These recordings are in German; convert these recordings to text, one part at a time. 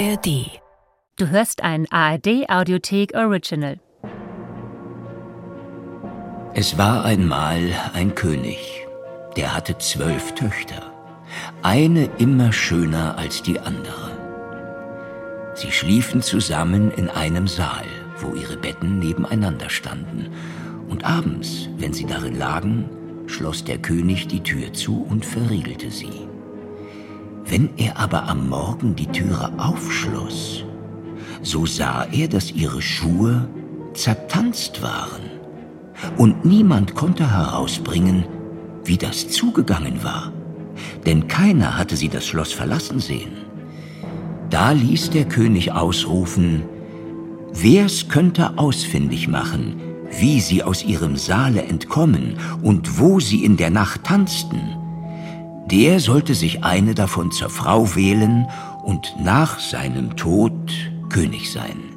ARD. Du hörst ein ARD Audiothek Original. Es war einmal ein König, der hatte zwölf Töchter, eine immer schöner als die andere. Sie schliefen zusammen in einem Saal, wo ihre Betten nebeneinander standen, und abends, wenn sie darin lagen, schloss der König die Tür zu und verriegelte sie. Wenn er aber am Morgen die Türe aufschloss, so sah er, dass ihre Schuhe zertanzt waren, und niemand konnte herausbringen, wie das zugegangen war, denn keiner hatte sie das Schloss verlassen sehen. Da ließ der König ausrufen, Wer's könnte ausfindig machen, wie sie aus ihrem Saale entkommen und wo sie in der Nacht tanzten, der sollte sich eine davon zur Frau wählen und nach seinem Tod König sein.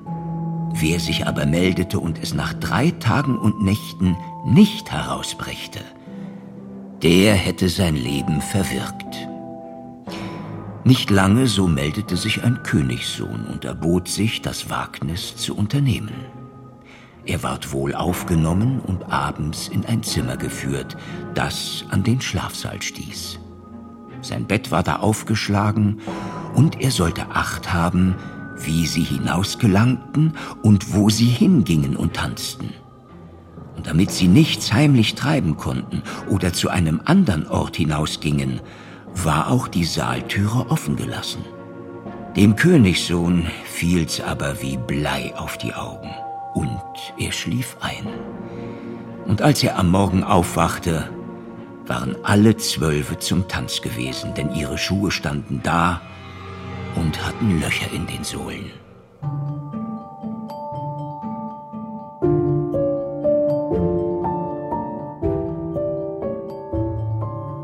Wer sich aber meldete und es nach drei Tagen und Nächten nicht herausbrächte, der hätte sein Leben verwirkt. Nicht lange so meldete sich ein Königssohn und erbot sich, das Wagnis zu unternehmen. Er ward wohl aufgenommen und abends in ein Zimmer geführt, das an den Schlafsaal stieß. Sein Bett war da aufgeschlagen, und er sollte Acht haben, wie sie hinausgelangten und wo sie hingingen und tanzten. Und damit sie nichts heimlich treiben konnten oder zu einem anderen Ort hinausgingen, war auch die Saaltüre offen gelassen. Dem Königssohn fiel's aber wie Blei auf die Augen, und er schlief ein. Und als er am Morgen aufwachte, waren alle Zwölfe zum Tanz gewesen, denn ihre Schuhe standen da und hatten Löcher in den Sohlen.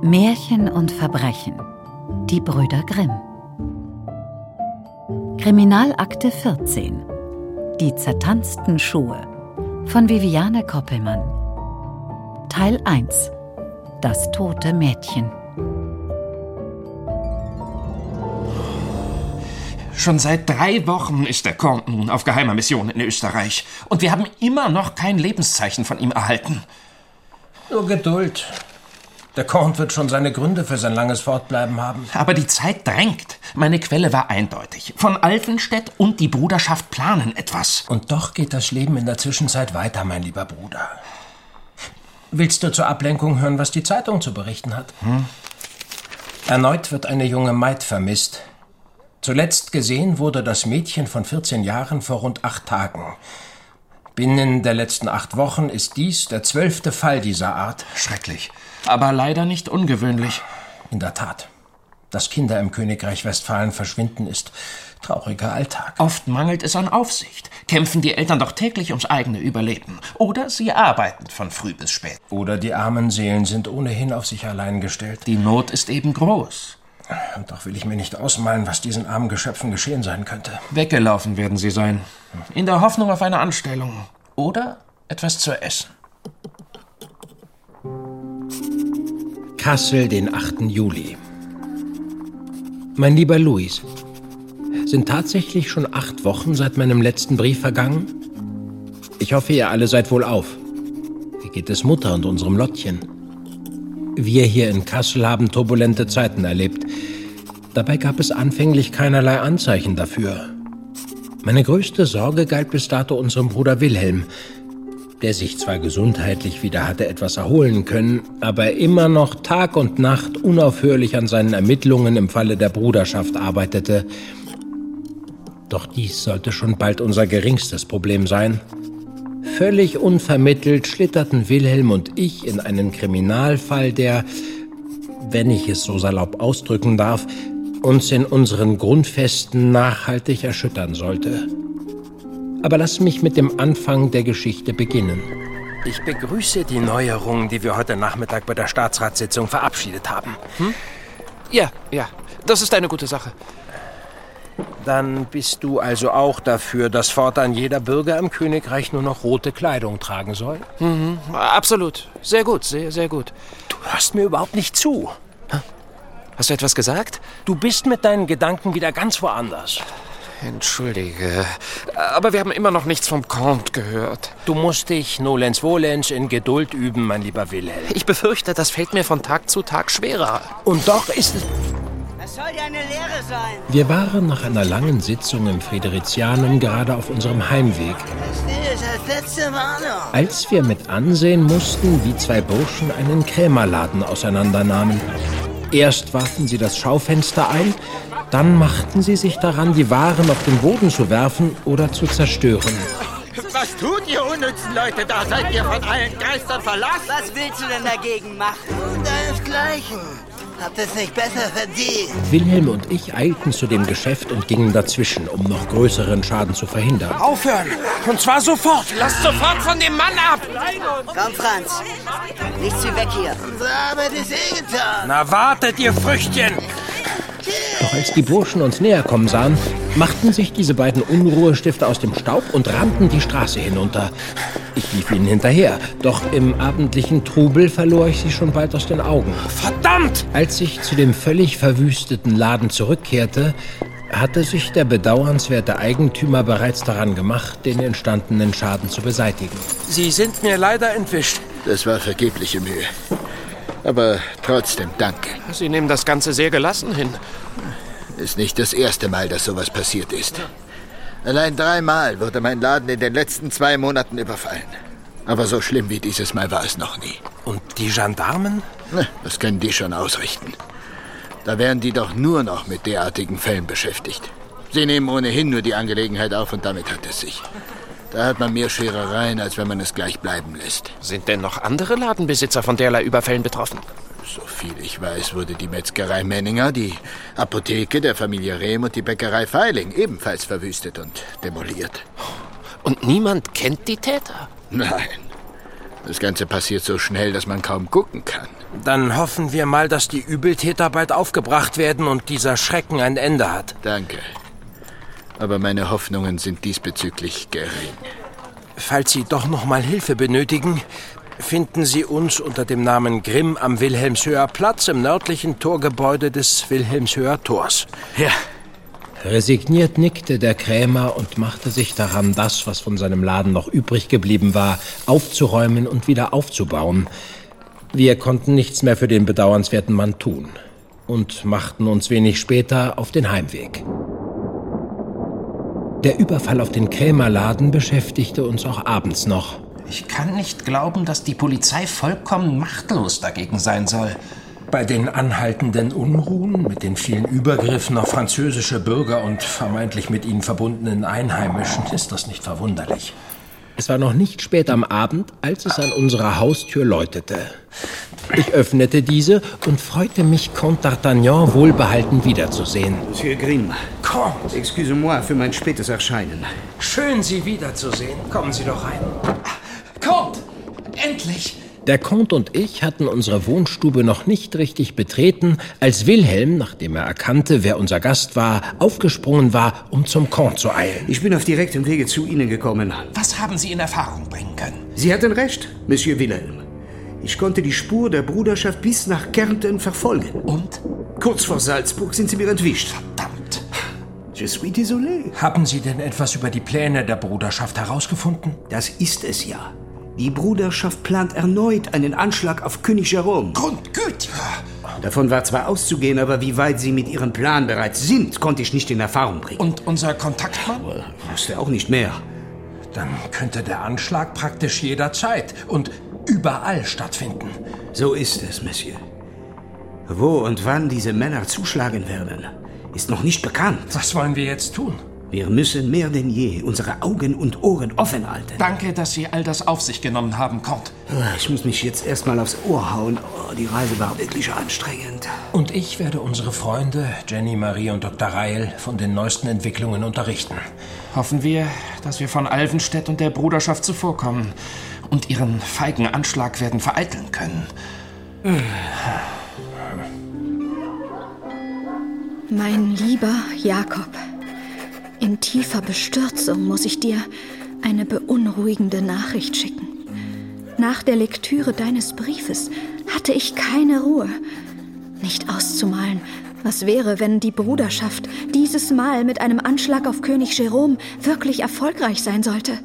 Märchen und Verbrechen. Die Brüder Grimm. Kriminalakte 14. Die zertanzten Schuhe. Von Viviane Koppelmann. Teil 1. Das tote Mädchen. Schon seit drei Wochen ist der Comte nun auf geheimer Mission in Österreich. Und wir haben immer noch kein Lebenszeichen von ihm erhalten. Nur Geduld. Der Comte wird schon seine Gründe für sein langes Fortbleiben haben. Aber die Zeit drängt. Meine Quelle war eindeutig. Von Alfenstedt und die Bruderschaft planen etwas. Und doch geht das Leben in der Zwischenzeit weiter, mein lieber Bruder. Willst du zur Ablenkung hören, was die Zeitung zu berichten hat? Hm? Erneut wird eine junge Maid vermisst. Zuletzt gesehen wurde das Mädchen von 14 Jahren vor rund acht Tagen. Binnen der letzten acht Wochen ist dies der zwölfte Fall dieser Art. Schrecklich aber leider nicht ungewöhnlich. In der Tat. Dass Kinder im Königreich Westfalen verschwinden, ist trauriger Alltag. Oft mangelt es an Aufsicht. Kämpfen die Eltern doch täglich ums eigene Überleben. Oder sie arbeiten von früh bis spät. Oder die armen Seelen sind ohnehin auf sich allein gestellt. Die Not ist eben groß. Und doch will ich mir nicht ausmalen, was diesen armen Geschöpfen geschehen sein könnte. Weggelaufen werden sie sein. In der Hoffnung auf eine Anstellung. Oder etwas zu essen. Kassel, den 8. Juli. Mein lieber Luis, sind tatsächlich schon acht Wochen seit meinem letzten Brief vergangen? Ich hoffe, ihr alle seid wohl auf. Wie geht es Mutter und unserem Lottchen? Wir hier in Kassel haben turbulente Zeiten erlebt. Dabei gab es anfänglich keinerlei Anzeichen dafür. Meine größte Sorge galt bis dato unserem Bruder Wilhelm, der sich zwar gesundheitlich wieder hatte etwas erholen können, aber immer noch Tag und Nacht unaufhörlich an seinen Ermittlungen im Falle der Bruderschaft arbeitete. Doch dies sollte schon bald unser geringstes Problem sein. Völlig unvermittelt schlitterten Wilhelm und ich in einen Kriminalfall, der, wenn ich es so salopp ausdrücken darf, uns in unseren Grundfesten nachhaltig erschüttern sollte. Aber lass mich mit dem Anfang der Geschichte beginnen. Ich begrüße die Neuerungen, die wir heute Nachmittag bei der Staatsratssitzung verabschiedet haben. Hm? Ja, ja, das ist eine gute Sache. Dann bist du also auch dafür, dass fortan jeder Bürger im Königreich nur noch rote Kleidung tragen soll? Mhm, absolut. Sehr gut, sehr, sehr gut. Du hörst mir überhaupt nicht zu. Hast du etwas gesagt? Du bist mit deinen Gedanken wieder ganz woanders. Entschuldige, aber wir haben immer noch nichts vom Comte gehört. Du musst dich, nolens volens, in Geduld üben, mein lieber Wilhelm. Ich befürchte, das fällt mir von Tag zu Tag schwerer. Und doch ist es... Das soll ja eine Lehre sein. Wir waren nach einer langen Sitzung im Fridericianum gerade auf unserem Heimweg. Das ist als letzte Warnung. Als wir mit ansehen mussten, wie zwei Burschen einen Krämerladen auseinandernahmen. Erst warfen sie das Schaufenster ein, dann machten sie sich daran, die Waren auf den Boden zu werfen oder zu zerstören. Was tut ihr unnützen Leute da? Seid ihr von allen Geistern verlassen? Was willst du denn dagegen machen? Und deinesgleichen. Habt es nicht besser verdient. Wilhelm und ich eilten zu dem Geschäft und gingen dazwischen, um noch größeren Schaden zu verhindern. Aufhören! Und zwar sofort! Lasst sofort von dem Mann ab! Komm, Franz. Nichts wie weg hier. Unsere Arbeit ist eh getan. Na wartet, ihr Früchtchen! Doch als die Burschen uns näher kommen sahen, machten sich diese beiden Unruhestifter aus dem Staub und rannten die Straße hinunter. Ich lief ihnen hinterher, doch im abendlichen Trubel verlor ich sie schon bald aus den Augen. Verdammt! Als ich zu dem völlig verwüsteten Laden zurückkehrte, hatte sich der bedauernswerte Eigentümer bereits daran gemacht, den entstandenen Schaden zu beseitigen. Sie sind mir leider entwischt. Das war vergebliche Mühe. Aber trotzdem danke. Sie nehmen das Ganze sehr gelassen hin. Ist nicht das erste Mal, dass sowas passiert ist. Allein dreimal wurde mein Laden in den letzten zwei Monaten überfallen. Aber so schlimm wie dieses Mal war es noch nie. Und die Gendarmen? Na, das können die schon ausrichten. Da wären die doch nur noch mit derartigen Fällen beschäftigt. Sie nehmen ohnehin nur die Angelegenheit auf und damit hat es sich. Da hat man mehr Scherereien, als wenn man es gleich bleiben lässt. Sind denn noch andere Ladenbesitzer von derlei Überfällen betroffen? So viel ich weiß, wurde die Metzgerei Menninger, die Apotheke der Familie Rehm und die Bäckerei Feiling ebenfalls verwüstet und demoliert. Und niemand kennt die Täter? Nein. Das Ganze passiert so schnell, dass man kaum gucken kann. Dann hoffen wir mal, dass die Übeltäter bald aufgebracht werden und dieser Schrecken ein Ende hat. Danke. Aber meine Hoffnungen sind diesbezüglich gering. Falls Sie doch noch mal Hilfe benötigen, finden Sie uns unter dem Namen Grimm am Wilhelmshöher Platz im nördlichen Torgebäude des Wilhelmshöher Tors. Ja, Resigniert nickte der Krämer und machte sich daran, das, was von seinem Laden noch übrig geblieben war, aufzuräumen und wieder aufzubauen. Wir konnten nichts mehr für den bedauernswerten Mann tun und machten uns wenig später auf den Heimweg. Der Überfall auf den Krämerladen beschäftigte uns auch abends noch. Ich kann nicht glauben, dass die Polizei vollkommen machtlos dagegen sein soll. Bei den anhaltenden Unruhen, mit den vielen Übergriffen auf französische Bürger und vermeintlich mit ihnen verbundenen Einheimischen ist das nicht verwunderlich. Es war noch nicht spät am Abend, als es an unserer Haustür läutete. Ich öffnete diese und freute mich, Comte d'Artagnan wohlbehalten wiederzusehen. Monsieur Grimm, Comte, excusez-moi für mein spätes Erscheinen. schön, Sie wiederzusehen. Kommen Sie doch rein. Endlich! Der Comte und ich hatten unsere Wohnstube noch nicht richtig betreten, als Wilhelm, nachdem er erkannte, wer unser Gast war, aufgesprungen war, um zum Comte zu eilen. Ich bin auf direktem Wege zu Ihnen gekommen. Was haben Sie in Erfahrung bringen können? Sie hatten recht, Monsieur Wilhelm. Ich konnte die Spur der Bruderschaft bis nach Kärnten verfolgen. Und? Kurz vor Salzburg sind sie mir entwischt. Verdammt! Je suis désolé. Haben Sie denn etwas über die Pläne der Bruderschaft herausgefunden? Das ist es ja. Die Bruderschaft plant erneut einen Anschlag auf König Jerome. Grundgütiger! Davon war zwar auszugehen, aber wie weit sie mit ihrem Plan bereits sind, konnte ich nicht in Erfahrung bringen. Und unser Kontaktmann? wusste auch nicht mehr. Dann könnte der Anschlag praktisch jederzeit und überall stattfinden. So ist es, Monsieur. Wo und wann diese Männer zuschlagen werden, ist noch nicht bekannt. Was wollen wir jetzt tun? Wir müssen mehr denn je unsere Augen und Ohren offen halten. Danke, dass Sie all das auf sich genommen haben, Comte. Ich muss mich jetzt erstmal aufs Ohr hauen. Oh, die Reise war wirklich anstrengend. Und ich werde unsere Freunde, Jenny, Marie und Dr. Reil, von den neuesten Entwicklungen unterrichten. Hoffen wir, dass wir von Alvenstedt und der Bruderschaft zuvorkommen und ihren feigen Anschlag werden vereiteln können. Mein lieber Jakob, in tiefer Bestürzung muss ich dir eine beunruhigende Nachricht schicken. Nach der Lektüre deines Briefes hatte ich keine Ruhe. Nicht auszumalen, Was wäre, wenn die Bruderschaft dieses Mal mit einem Anschlag auf König Jerome wirklich erfolgreich sein sollte?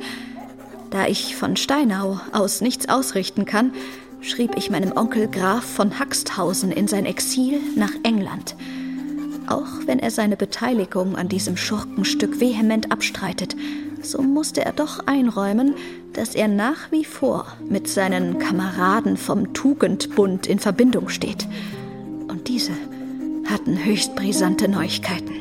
Da ich von Steinau aus nichts ausrichten kann, schrieb ich meinem Onkel Graf von Haxthausen in sein Exil nach England. Auch wenn er seine Beteiligung an diesem Schurkenstück vehement abstreitet, so musste er doch einräumen, dass er nach wie vor mit seinen Kameraden vom Tugendbund in Verbindung steht. Und diese hatten höchst brisante Neuigkeiten.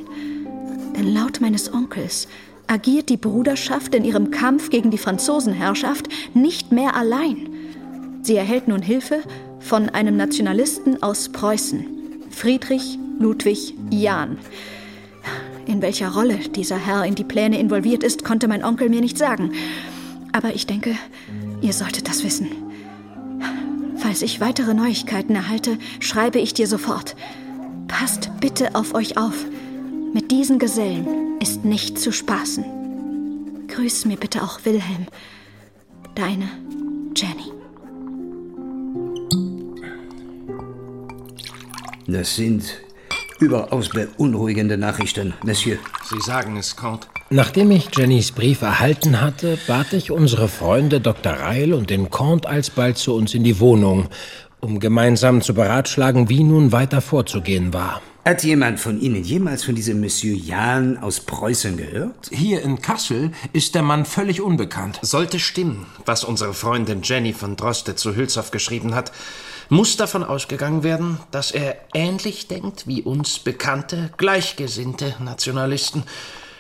Denn laut meines Onkels agiert die Bruderschaft in ihrem Kampf gegen die Franzosenherrschaft nicht mehr allein. Sie erhält nun Hilfe von einem Nationalisten aus Preußen, Friedrich Ludwig Jahn. In welcher Rolle dieser Herr in die Pläne involviert ist, konnte mein Onkel mir nicht sagen. Aber ich denke, ihr solltet das wissen. Falls ich weitere Neuigkeiten erhalte, schreibe ich dir sofort. Passt bitte auf euch auf. Mit diesen Gesellen ist nicht zu spaßen. Grüß mir bitte auch Wilhelm. Deine Jenny. Das sind überaus beunruhigende Nachrichten, Monsieur. Sie sagen es, Count. Nachdem ich Jennys Brief erhalten hatte, bat ich unsere Freunde Dr. Reil und den Comte alsbald zu uns in die Wohnung, um gemeinsam zu beratschlagen, wie nun weiter vorzugehen war. Hat jemand von Ihnen jemals von diesem Monsieur Jahn aus Preußen gehört? Hier in Kassel ist der Mann völlig unbekannt. Sollte stimmen, was unsere Freundin Jenny von Droste zu Hülshoff geschrieben hat, muss davon ausgegangen werden, dass er ähnlich denkt wie uns bekannte, gleichgesinnte Nationalisten.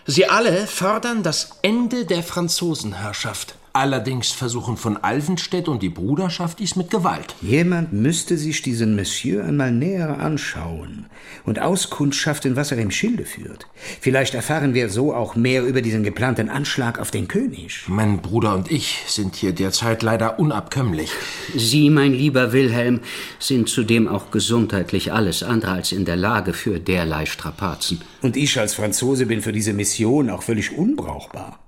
Sie alle fordern das Ende der Franzosenherrschaft. Allerdings versuchen von Alvenstedt und die Bruderschaft dies mit Gewalt. Jemand müsste sich diesen Monsieur einmal näher anschauen und auskundschaften, was er im Schilde führt. Vielleicht erfahren wir so auch mehr über diesen geplanten Anschlag auf den König. Mein Bruder und ich sind hier derzeit leider unabkömmlich. Sie, mein lieber Wilhelm, sind zudem auch gesundheitlich alles andere als in der Lage für derlei Strapazen. Und ich als Franzose bin für diese Mission auch völlig unbrauchbar.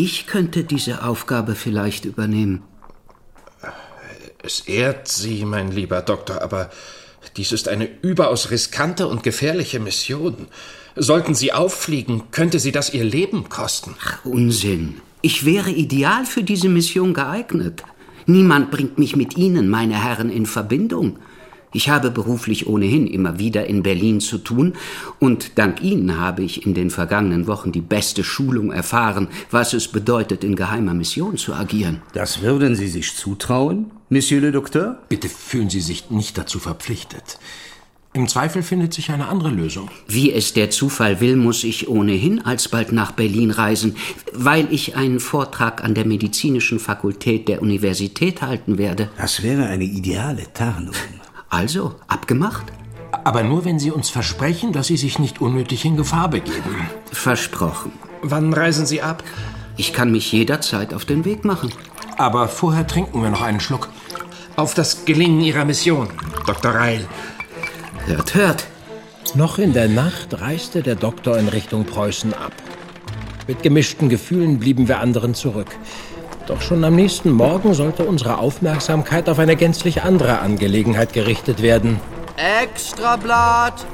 Ich könnte diese Aufgabe vielleicht übernehmen. Es ehrt Sie, mein lieber Doktor, aber dies ist eine überaus riskante und gefährliche Mission. Sollten Sie auffliegen, könnte Sie das Ihr Leben kosten. Ach, Unsinn. Ich wäre ideal für diese Mission geeignet. Niemand bringt mich mit Ihnen, meine Herren, in Verbindung. Ich habe beruflich ohnehin immer wieder in Berlin zu tun und dank Ihnen habe ich in den vergangenen Wochen die beste Schulung erfahren, was es bedeutet, in geheimer Mission zu agieren. Das würden Sie sich zutrauen, Monsieur le Docteur? Bitte fühlen Sie sich nicht dazu verpflichtet. Im Zweifel findet sich eine andere Lösung. Wie es der Zufall will, muss ich ohnehin alsbald nach Berlin reisen, weil ich einen Vortrag an der medizinischen Fakultät der Universität halten werde. Das wäre eine ideale Tarnung. Also, abgemacht? Aber nur, wenn Sie uns versprechen, dass Sie sich nicht unnötig in Gefahr begeben. Versprochen. Wann reisen Sie ab? Ich kann mich jederzeit auf den Weg machen. Aber vorher trinken wir noch einen Schluck. Auf das Gelingen Ihrer Mission, Dr. Reil. Hört, hört. Noch in der Nacht reiste der Doktor in Richtung Preußen ab. Mit gemischten Gefühlen blieben wir anderen zurück. Doch schon am nächsten Morgen sollte unsere Aufmerksamkeit auf eine gänzlich andere Angelegenheit gerichtet werden. Extrablatt!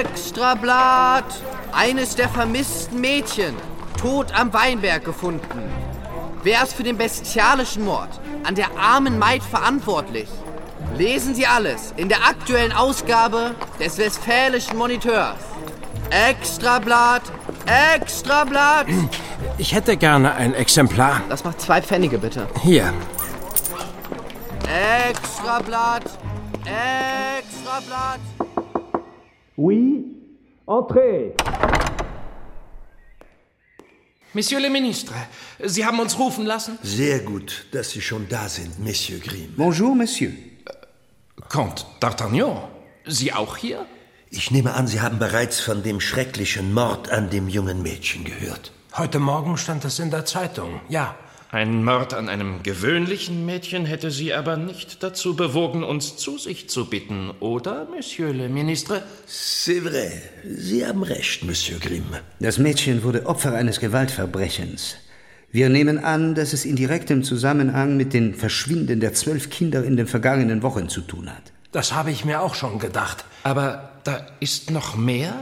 Extrablatt! Eines der vermissten Mädchen, tot am Weinberg gefunden. Wer ist für den bestialischen Mord an der armen Maid verantwortlich? Lesen Sie alles in der aktuellen Ausgabe des Westfälischen Moniteurs. Extrablatt! Extrablatt! Ich hätte gerne ein Exemplar. Das macht zwei Pfennige, bitte. Hier. Extrablatt! Extrablatt! Oui, entrez. Monsieur le Ministre, Sie haben uns rufen lassen? Sehr gut, dass Sie schon da sind, Monsieur Grimm. Bonjour, Monsieur. Comte d'Artagnan, Sie auch hier? Ich nehme an, Sie haben bereits von dem schrecklichen Mord an dem jungen Mädchen gehört. Heute Morgen stand es in der Zeitung, ja. Ein Mord an einem gewöhnlichen Mädchen hätte Sie aber nicht dazu bewogen, uns zu sich zu bitten, oder, Monsieur le Ministre? C'est vrai. Sie haben recht, Monsieur Grimm. Das Mädchen wurde Opfer eines Gewaltverbrechens. Wir nehmen an, dass es in direktem Zusammenhang mit den Verschwinden der zwölf Kinder in den vergangenen Wochen zu tun hat. Das habe ich mir auch schon gedacht. Aber da ist noch mehr?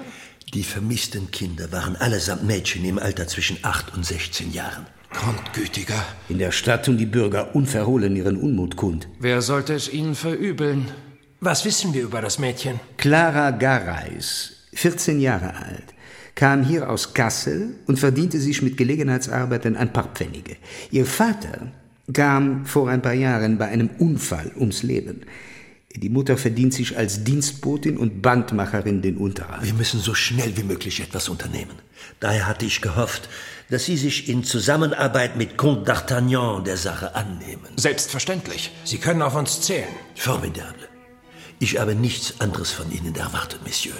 Die vermissten Kinder waren allesamt Mädchen im Alter zwischen 8 und 16 Jahren. Grundgütiger. In der Stadt tun die Bürger unverhohlen ihren Unmut kund. Wer sollte es ihnen verübeln? Was wissen wir über das Mädchen? Clara Gareis, 14 Jahre alt, kam hier aus Kassel und verdiente sich mit Gelegenheitsarbeiten ein paar Pfennige. Ihr Vater kam vor ein paar Jahren bei einem Unfall ums Leben. Die Mutter verdient sich als Dienstbotin und Bandmacherin den Unterhalt. Wir müssen so schnell wie möglich etwas unternehmen. Daher hatte ich gehofft, dass Sie sich in Zusammenarbeit mit Comte d'Artagnan der Sache annehmen. Selbstverständlich. Sie können auf uns zählen. Formidable. Ich habe nichts anderes von Ihnen erwartet, Monsieur.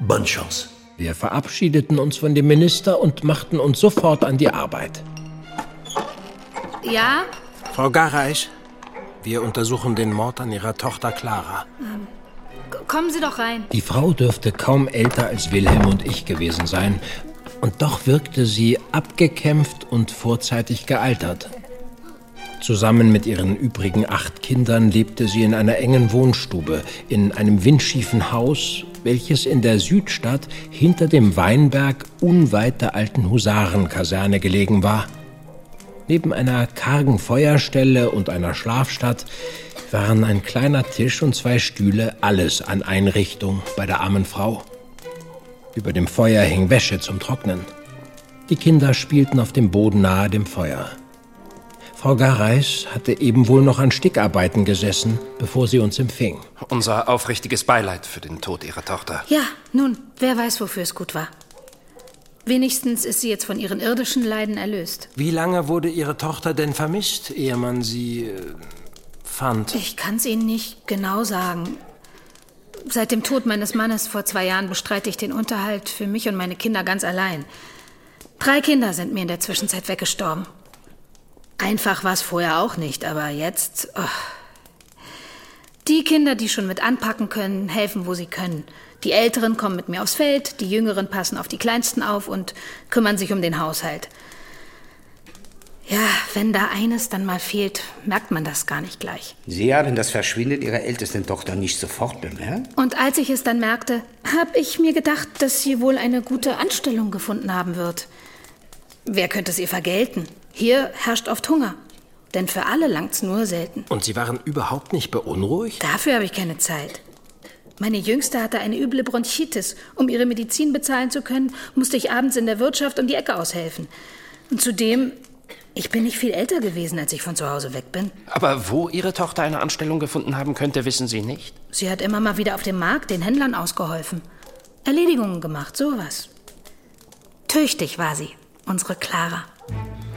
Bonne Chance. Wir verabschiedeten uns von dem Minister und machten uns sofort an die Arbeit. Ja? Frau Gareis, wir untersuchen den Mord an Ihrer Tochter Clara. Ähm, kommen Sie doch rein. Die Frau dürfte kaum älter als Wilhelm und ich gewesen sein. Und doch wirkte sie abgekämpft und vorzeitig gealtert. Zusammen mit ihren übrigen acht Kindern lebte sie in einer engen Wohnstube, in einem windschiefen Haus, welches in der Südstadt hinter dem Weinberg unweit der alten Husarenkaserne gelegen war. Neben einer kargen Feuerstelle und einer Schlafstatt waren ein kleiner Tisch und zwei Stühle alles an Einrichtung bei der armen Frau. Über dem Feuer hing Wäsche zum Trocknen. Die Kinder spielten auf dem Boden nahe dem Feuer. Frau Gareis hatte eben wohl noch an Stickarbeiten gesessen, bevor sie uns empfing. Unser aufrichtiges Beileid für den Tod ihrer Tochter. Ja, nun, wer weiß, wofür es gut war. Wenigstens ist sie jetzt von ihren irdischen Leiden erlöst. Wie lange wurde Ihre Tochter denn vermisst, ehe man sie äh, fand? Ich kann es Ihnen nicht genau sagen. Seit dem Tod meines Mannes vor zwei Jahren bestreite ich den Unterhalt für mich und meine Kinder ganz allein. Drei Kinder sind mir in der Zwischenzeit weggestorben. Einfach war es vorher auch nicht, aber jetzt. Oh. Die Kinder, die schon mit anpacken können, helfen, wo sie können. Die Älteren kommen mit mir aufs Feld, die Jüngeren passen auf die Kleinsten auf und kümmern sich um den Haushalt. Ja, wenn da eines dann mal fehlt, merkt man das gar nicht gleich. Sie haben das Verschwinden Ihrer ältesten Tochter nicht sofort bemerkt? Und als ich es dann merkte, habe ich mir gedacht, dass sie wohl eine gute Anstellung gefunden haben wird. Wer könnte es ihr vergelten? Hier herrscht oft Hunger. Denn für alle langt's nur selten. Und Sie waren überhaupt nicht beunruhigt? Dafür habe ich keine Zeit. Meine Jüngste hatte eine üble Bronchitis. Um ihre Medizin bezahlen zu können, musste ich abends in der Wirtschaft um die Ecke aushelfen. Und zudem, ich bin nicht viel älter gewesen, als ich von zu Hause weg bin. Aber wo Ihre Tochter eine Anstellung gefunden haben könnte, wissen Sie nicht? Sie hat immer mal wieder auf dem Markt den Händlern ausgeholfen. Erledigungen gemacht, sowas. Tüchtig war sie, unsere Clara.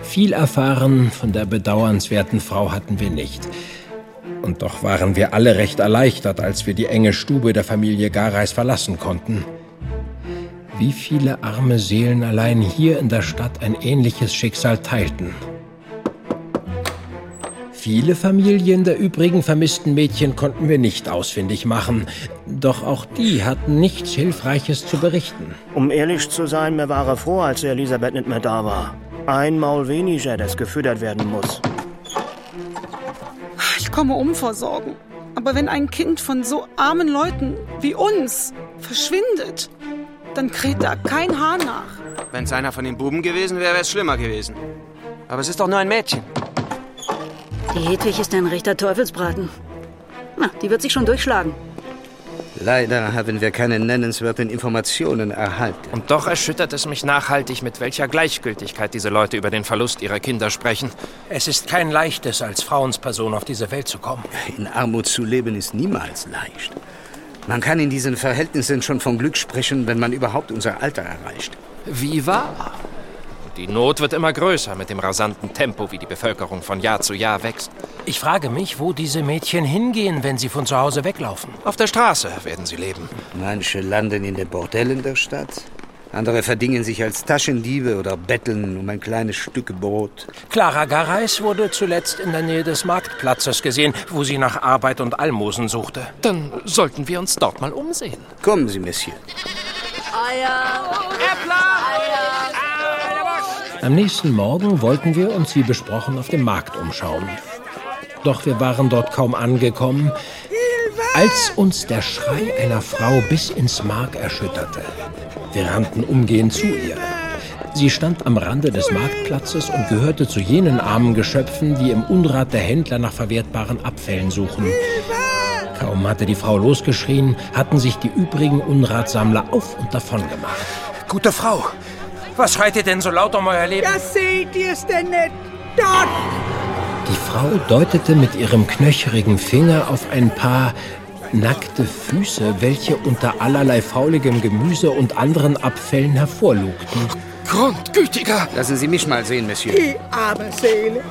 Viel erfahren von der bedauernswerten Frau hatten wir nicht. Und doch waren wir alle recht erleichtert, als wir die enge Stube der Familie Gareis verlassen konnten. Wie viele arme Seelen allein hier in der Stadt ein ähnliches Schicksal teilten. Viele Familien der übrigen vermissten Mädchen konnten wir nicht ausfindig machen, doch auch die hatten nichts Hilfreiches zu berichten. Um ehrlich zu sein, mir war er froh, als Elisabeth nicht mehr da war. Ein Maul weniger, das gefüttert werden muss. Ich komme um vor Sorgen. Aber wenn ein Kind von so armen Leuten wie uns verschwindet, dann kräht da kein Hahn nach. Wenn es einer von den Buben gewesen wäre, wäre es schlimmer gewesen. Aber es ist doch nur ein Mädchen. Die Hedwig ist ein rechter Teufelsbraten. Na, die wird sich schon durchschlagen. Leider haben wir keine nennenswerten Informationen erhalten. Und doch erschüttert es mich nachhaltig, mit welcher Gleichgültigkeit diese Leute über den Verlust ihrer Kinder sprechen. Es ist kein leichtes, als Frauensperson auf diese Welt zu kommen. In Armut zu leben ist niemals leicht. Man kann in diesen Verhältnissen schon von Glück sprechen, wenn man überhaupt unser Alter erreicht. Wie wahr? Die Not wird immer größer mit dem rasanten Tempo, wie die Bevölkerung von Jahr zu Jahr wächst. Ich frage mich, wo diese Mädchen hingehen, wenn sie von zu Hause weglaufen. Auf der Straße werden sie leben. Manche landen in den Bordellen der Stadt. Andere verdingen sich als Taschendiebe oder betteln um ein kleines Stück Brot. Clara Gareis wurde zuletzt in der Nähe des Marktplatzes gesehen, wo sie nach Arbeit und Almosen suchte. Dann sollten wir uns dort mal umsehen. Kommen Sie, Monsieur. Eier! Äppler! Am nächsten Morgen wollten wir uns wie besprochen auf dem Markt umschauen. Doch wir waren dort kaum angekommen. Als uns der Schrei einer Frau bis ins Mark erschütterte, wir rannten umgehend zu ihr. Sie stand am Rande des Marktplatzes und gehörte zu jenen armen Geschöpfen, die im Unrat der Händler nach verwertbaren Abfällen suchen. Kaum hatte die Frau losgeschrien, hatten sich die übrigen Unratsammler auf und davon gemacht. Gute Frau, was schreit ihr denn so laut um euer Leben? Das seht ihr's denn nicht. Dort! Die Frau deutete mit ihrem knöcherigen Finger auf ein paar nackte Füße, welche unter allerlei fauligem Gemüse und anderen Abfällen hervorlugten. Grundgütiger! Lassen Sie mich mal sehen, Monsieur. Die arme Seele.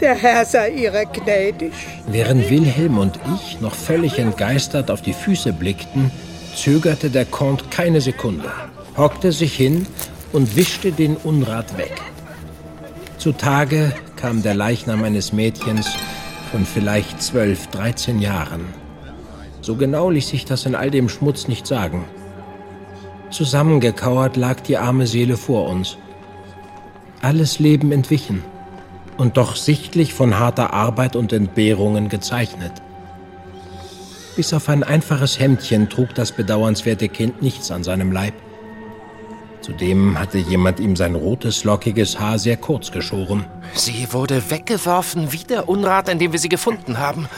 Der Herr sei ihrer gnädig. Während Wilhelm und ich noch völlig entgeistert auf die Füße blickten, zögerte der Comte keine Sekunde, hockte sich hin und wischte den Unrat weg. Zutage kam der Leichnam eines Mädchens von vielleicht zwölf, dreizehn Jahren. So genau ließ sich das in all dem Schmutz nicht sagen. Zusammengekauert lag die arme Seele vor uns. Alles Leben entwichen und doch sichtlich von harter Arbeit und Entbehrungen gezeichnet. Bis auf ein einfaches Hemdchen trug das bedauernswerte Kind nichts an seinem Leib. Zudem hatte jemand ihm sein rotes, lockiges Haar sehr kurz geschoren. Sie wurde weggeworfen wie der Unrat, in dem wir sie gefunden haben.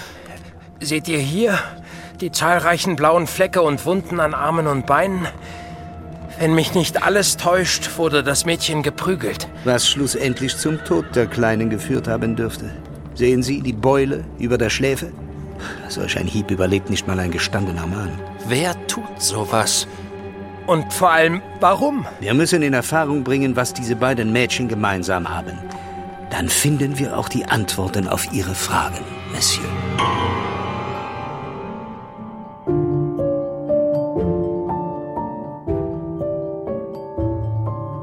Seht ihr hier die zahlreichen blauen Flecke und Wunden an Armen und Beinen? Wenn mich nicht alles täuscht, wurde das Mädchen geprügelt. Was schlussendlich zum Tod der Kleinen geführt haben dürfte. Sehen Sie die Beule über der Schläfe? Solch ein Hieb überlebt nicht mal ein gestandener Mann. Wer tut sowas? Und vor allem, warum? Wir müssen in Erfahrung bringen, was diese beiden Mädchen gemeinsam haben. Dann finden wir auch die Antworten auf Ihre Fragen, Monsieur.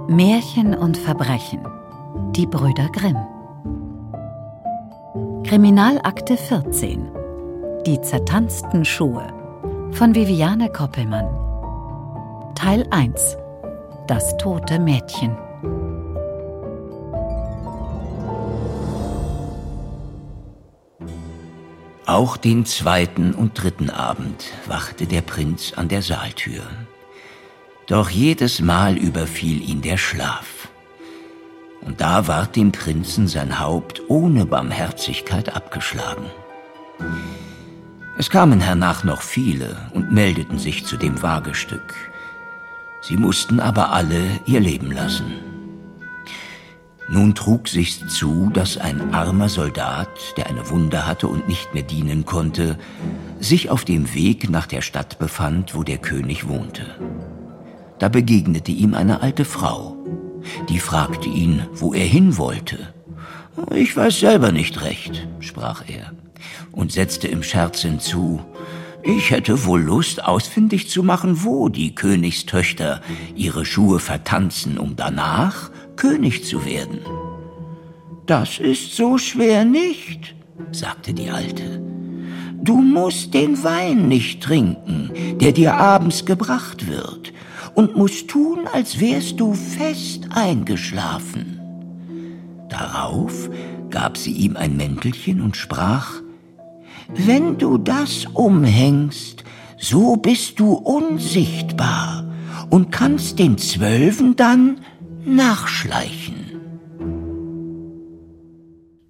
Märchen und Verbrechen. Die Brüder Grimm. Kriminalakte 14. Die zertanzten Schuhe. Von Viviane Koppelmann. Teil 1. Das tote Mädchen. Auch den zweiten und dritten Abend wachte der Prinz an der Saaltür. Doch jedes Mal überfiel ihn der Schlaf. Und da ward dem Prinzen sein Haupt ohne Barmherzigkeit abgeschlagen. Es kamen hernach noch viele und meldeten sich zu dem Wagestück. Sie mussten aber alle ihr Leben lassen. Nun trug sich's zu, dass ein armer Soldat, der eine Wunde hatte und nicht mehr dienen konnte, sich auf dem Weg nach der Stadt befand, wo der König wohnte. Da begegnete ihm eine alte Frau. Die fragte ihn, wo er hin wollte. Ich weiß selber nicht recht, sprach er, und setzte im Scherz hinzu, ich hätte wohl Lust, ausfindig zu machen, wo die Königstöchter ihre Schuhe vertanzen, um danach König zu werden. Das ist so schwer nicht, sagte die Alte. Du musst den Wein nicht trinken, der dir abends gebracht wird, und musst tun, als wärst du fest eingeschlafen. Darauf gab sie ihm ein Mäntelchen und sprach, wenn du das umhängst, so bist du unsichtbar und kannst den Zwölfen dann nachschleichen.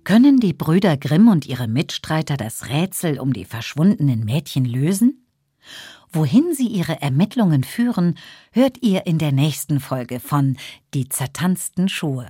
Können die Brüder Grimm und ihre Mitstreiter das Rätsel um die verschwundenen Mädchen lösen? Wohin sie ihre Ermittlungen führen, hört ihr in der nächsten Folge von Die zertanzten Schuhe.